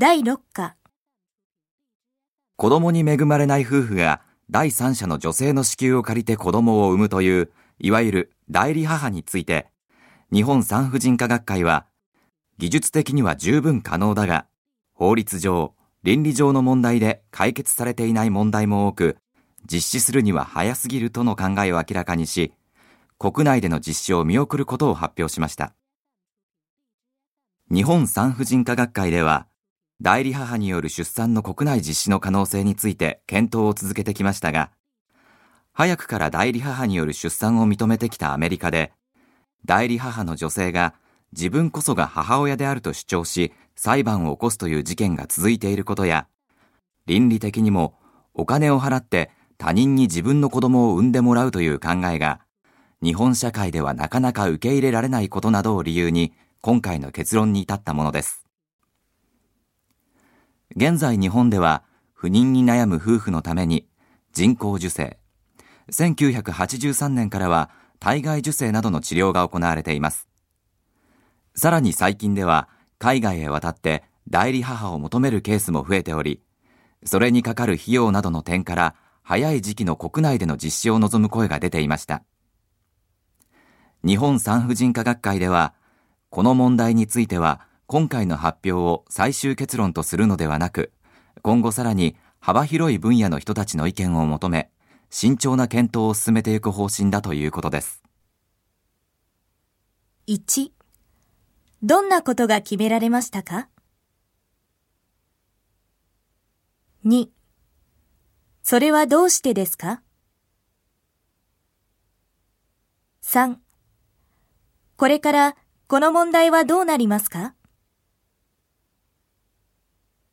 第6課子供に恵まれない夫婦が第三者の女性の子宮を借りて子供を産むという、いわゆる代理母について、日本産婦人科学会は、技術的には十分可能だが、法律上、倫理上の問題で解決されていない問題も多く、実施するには早すぎるとの考えを明らかにし、国内での実施を見送ることを発表しました。日本産婦人科学会では、代理母による出産の国内実施の可能性について検討を続けてきましたが、早くから代理母による出産を認めてきたアメリカで、代理母の女性が自分こそが母親であると主張し、裁判を起こすという事件が続いていることや、倫理的にもお金を払って他人に自分の子供を産んでもらうという考えが、日本社会ではなかなか受け入れられないことなどを理由に、今回の結論に至ったものです。現在日本では、不妊に悩む夫婦のために、人工授精、1983年からは体外受精などの治療が行われています。さらに最近では、海外へ渡って代理母を求めるケースも増えており、それにかかる費用などの点から、早い時期の国内での実施を望む声が出ていました。日本産婦人科学会では、この問題については、今回の発表を最終結論とするのではなく、今後さらに幅広い分野の人たちの意見を求め、慎重な検討を進めていく方針だということです。1. どんなことが決められましたか ?2. それはどうしてですか ?3. これからこの問題はどうなりますか？